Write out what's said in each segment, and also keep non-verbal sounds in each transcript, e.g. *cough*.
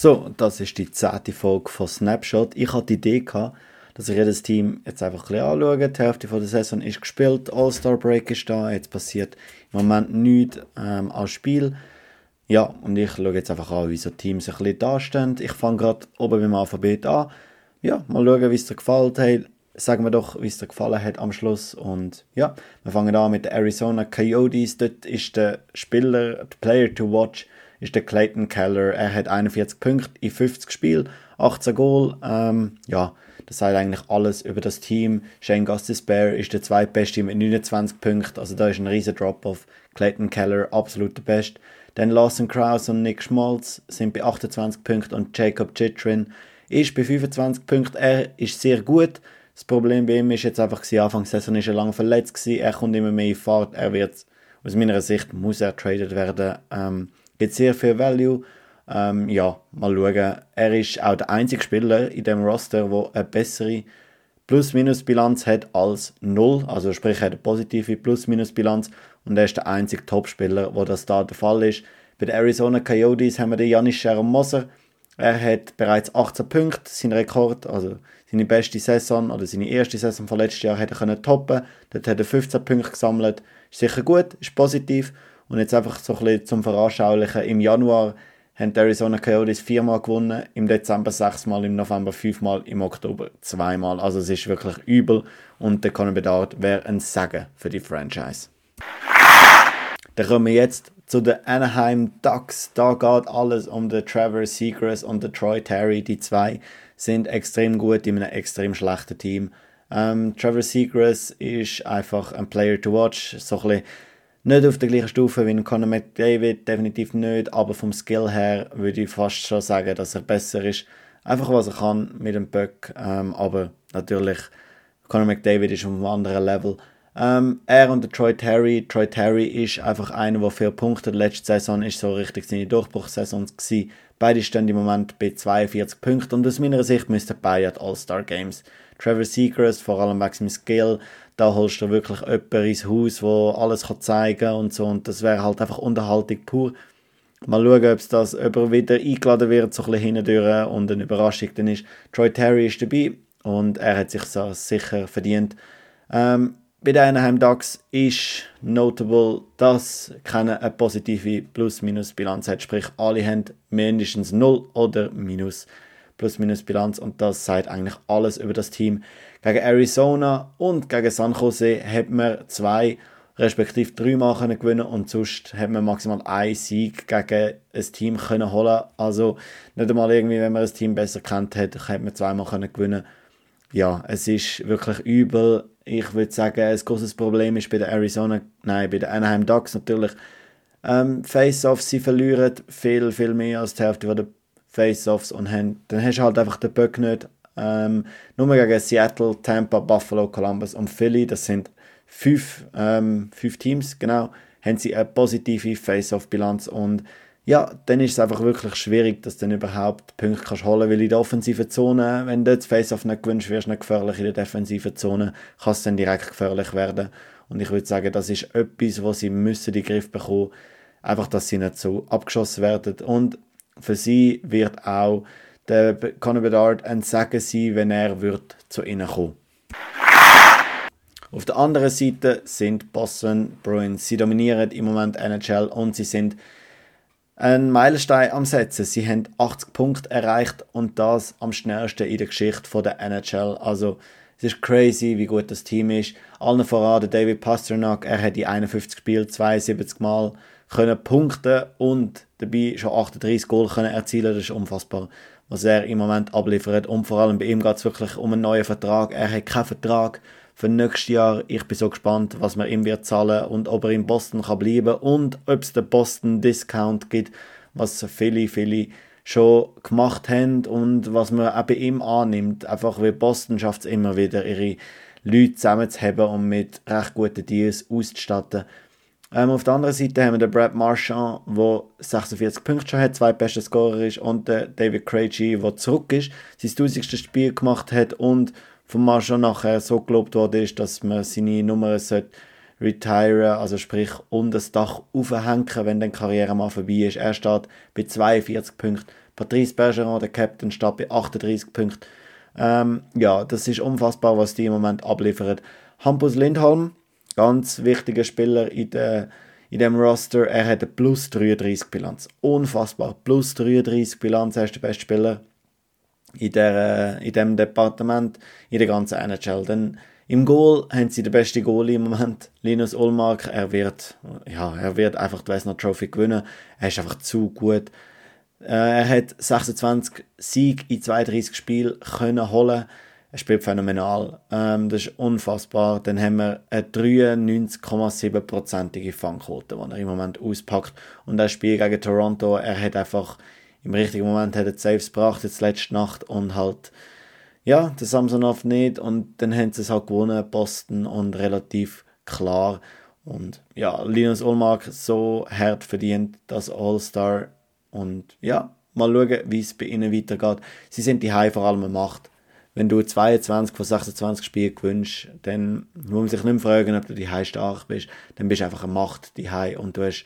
So, das ist die zehnte Folge von Snapshot. Ich hatte die Idee gehabt, dass ich jedes Team jetzt einfach ein bisschen anschaue. Die Hälfte von der Saison ist gespielt, All-Star Break ist da, jetzt passiert im Moment nichts ähm, als Spiel. Ja, und ich schaue jetzt einfach an, wie so Teams ein bisschen dastehen. Ich fange gerade oben beim Alphabet an. Ja, mal schauen, wie es dir gefällt. Hey, sagen wir doch, wie es dir gefallen hat am Schluss. Und ja, wir fangen an mit den Arizona Coyotes. Dort ist der Spieler, der Player to watch, ist der Clayton Keller. Er hat 41 Punkte in 50 Spielen, 18 Goal. Ähm, ja, das sagt eigentlich alles über das Team. Shane Gustis-Bear ist der zweitbeste mit 29 Punkten. Also da ist ein riesen Drop-off. Clayton Keller, absolut der Beste. Dann Lawson Krause und Nick Schmalz sind bei 28 Punkten und Jacob Chitrin ist bei 25 Punkten. Er ist sehr gut. Das Problem bei ihm ist jetzt einfach, Anfang der Saison ist er lange verletzt gewesen. Er kommt immer mehr in Fahrt. Er wird, aus meiner Sicht, muss er traded werden. Ähm, gibt sehr viel Value. Ähm, ja, mal schauen. Er ist auch der einzige Spieler in dem Roster, der eine bessere Plus-Minus-Bilanz hat als Null. Also sprich, er hat eine positive Plus-Minus-Bilanz und er ist der einzige Topspieler, wo das da der Fall ist. Bei den Arizona Coyotes haben wir den Janis Moser. Er hat bereits 18 Punkte, sein Rekord, also seine beste Saison oder seine erste Saison von letztes Jahr hat er toppen. Dort hat er 15 Punkte gesammelt. Ist sicher gut, ist positiv. Und jetzt einfach so ein bisschen zum Veranschaulichen. Im Januar haben die Arizona Coyotes viermal gewonnen, im Dezember sechsmal, im November fünfmal, im Oktober zweimal. Also es ist wirklich übel und der Conor Bedard wäre ein Segen für die Franchise. Dann kommen wir jetzt zu den Anaheim Ducks. Da geht alles um den Trevor Seagrass und den Troy Terry. Die zwei sind extrem gut in einem extrem schlechten Team. Ähm, Trevor Seagrass ist einfach ein Player to watch. So ein bisschen nicht auf der gleichen Stufe wie Conor McDavid, definitiv nicht, aber vom Skill her würde ich fast schon sagen, dass er besser ist. Einfach was er kann mit dem Böck, ähm, aber natürlich Conor McDavid ist auf einem anderen Level. Ähm, er und der Troy Terry. Troy Terry ist einfach einer, der viel Punkte. Letzte Saison ist so richtig seine Durchbruchssaison gewesen. Beide stehen im Moment bei 42 Punkten und aus meiner Sicht müssten beide die All-Star Games. Trevor Seacrest, vor allem wegen seinem Skill, da holst du wirklich jemanden ins Haus, wo alles kann zeigen und so und das wäre halt einfach Unterhaltung pur. Mal schauen, ob es das ob er wieder eingeladen wird, so ein bisschen hindurch und eine Überraschung dann ist. Troy Terry ist dabei und er hat sich so sicher verdient. Ähm, bei den Anaheim Ducks ist notable, dass keine eine positive Plus-Minus-Bilanz hat. Sprich, alle haben mindestens 0 oder Minus Plus-Minus-Bilanz und das sagt eigentlich alles über das Team. Gegen Arizona und gegen San Jose hat man zwei respektive drei Mal können gewinnen und sonst hat man maximal einen Sieg gegen ein Team können holen. Also nicht einmal irgendwie, wenn man ein Team besser kennt hat, hat man zweimal können gewinnen. Ja, es ist wirklich übel. Ich würde sagen, ein großes Problem ist bei den Arizona, nein, bei den Anaheim Ducks natürlich. Ähm, Face-Offs, sie verlieren viel, viel mehr als die Hälfte der Face-Offs und haben, dann hast du halt einfach den Böck nicht. Ähm, nur gegen Seattle, Tampa, Buffalo, Columbus und Philly, das sind fünf, ähm, fünf Teams, genau, haben sie eine positive Face-Off-Bilanz und ja, dann ist es einfach wirklich schwierig, dass du dann überhaupt Punkte kannst holen, weil in der offensiven Zone, wenn du das Face-Off nicht gewünscht wirst, nicht gefährlich in der defensiven Zone, kann es dann direkt gefährlich werden. Und ich würde sagen, das ist etwas, was sie müssen in den Griff bekommen, einfach, dass sie nicht so abgeschossen werden. Und für sie wird auch der Conor Bedard ein Segen sein, wenn er wird zu ihnen kommen. Auf der anderen Seite sind Boston Bruins. Sie dominieren im Moment NHL und sie sind ein Meilenstein am Setzen. Sie haben 80 Punkte erreicht und das am schnellsten in der Geschichte der NHL. Also es ist crazy, wie gut das Team ist. Allen voran der David Pasternak, er hat die 51 Spiele 72 Mal können punkten und dabei schon 38 Goal können erzielen. Das ist unfassbar, was er im Moment abliefert. Und vor allem bei ihm geht es wirklich um einen neuen Vertrag. Er hat keinen Vertrag für nächstes Jahr. Ich bin so gespannt, was man ihm wird zahlen und ob er in Boston kann bleiben und ob es den Boston Discount gibt, was viele, viele schon gemacht haben und was man auch bei ihm annimmt. Einfach wie Boston schafft es immer wieder, ihre Leute zusammenzuhaben und mit recht guten Deals auszustatten. Ähm, auf der anderen Seite haben wir den Brad Marchand, der 46 Punkte schon hat, zwei beste Scorer ist, und den David Krejci, der zurück ist, sein 1000. Spiel gemacht hat und von Marchand nachher so gelobt worden ist, dass man seine Nummer sollte also sprich unter das Dach aufhängen, wenn dann die Karriere mal vorbei ist. Er steht bei 42 Punkten Patrice Bergeron, der Captain, steht bei 38 Punkten. Ähm, ja, das ist unfassbar, was die im Moment abliefern. Hampus Lindholm, ganz wichtiger Spieler in, der, in dem Roster, er hat eine plus 33 Bilanz. Unfassbar, plus 33 Bilanz, er ist der beste Spieler in, der, in dem Departement, in der ganzen NHL. Denn im Goal haben sie den besten Goalie im Moment, Linus Ullmark. Er wird, ja, er wird einfach die Westner Trophy gewinnen. Er ist einfach zu gut. Äh, er hat 26 Siege in 32 Spielen können holen. Er spielt phänomenal. Ähm, das ist unfassbar. Dann haben wir eine 93,7%ige Fangquote, die er im Moment auspackt. Und das Spiel gegen Toronto, er hat einfach im richtigen Moment hat er Saves gebracht, jetzt letzte Nacht und halt ja, der Samsonov nicht und dann haben sie es halt gewonnen, Boston und relativ klar und ja, Linus Ulmark so hart verdient das All-Star und ja, mal schauen, wie es bei ihnen weitergeht. Sie sind die High vor allem Macht. Wenn du 22 von 26 Spielen gewinnst, dann muss man sich nicht mehr fragen, ob du die High stark bist. Dann bist du einfach eine Macht, die High. Und du hast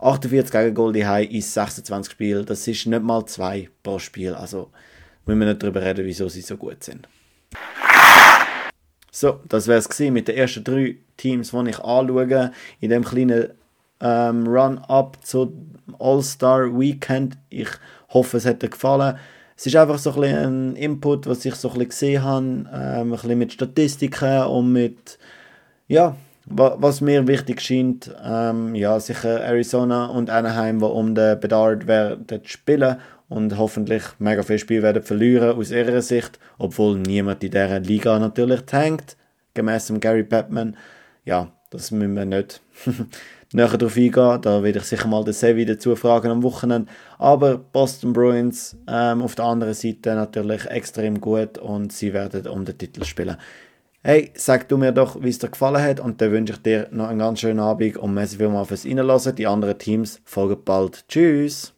48 gegen Goal die High in 26 Spielen. Das ist nicht mal zwei pro Spiel. Also müssen wir nicht darüber reden, wieso sie so gut sind. So, das wäre es mit den ersten drei Teams, die ich anschaue in dem kleinen ähm, Run-Up zu All-Star Weekend. Ich hoffe, es hat dir gefallen. Es ist einfach so ein, ein Input, was ich so ein bisschen gesehen habe, ähm, ein bisschen mit Statistiken und mit, ja, was mir wichtig scheint, ähm, ja, sicher Arizona und Anaheim, die um den Bedard werden spielen und hoffentlich mega viel Spiel werden verlieren aus ihrer Sicht, obwohl niemand in dieser Liga natürlich tankt, gemäß Gary Batman. Ja, das müssen wir nicht *laughs* näher darauf eingehen. Da werde ich sicher mal den Sevi dazu fragen am Wochenende. Aber Boston Bruins ähm, auf der anderen Seite natürlich extrem gut und sie werden um den Titel spielen. Hey, sag du mir doch, wie es dir gefallen hat und dann wünsche ich dir noch einen ganz schönen Abend und merci vielmals fürs Reinlassen. Die anderen Teams folgen bald. Tschüss!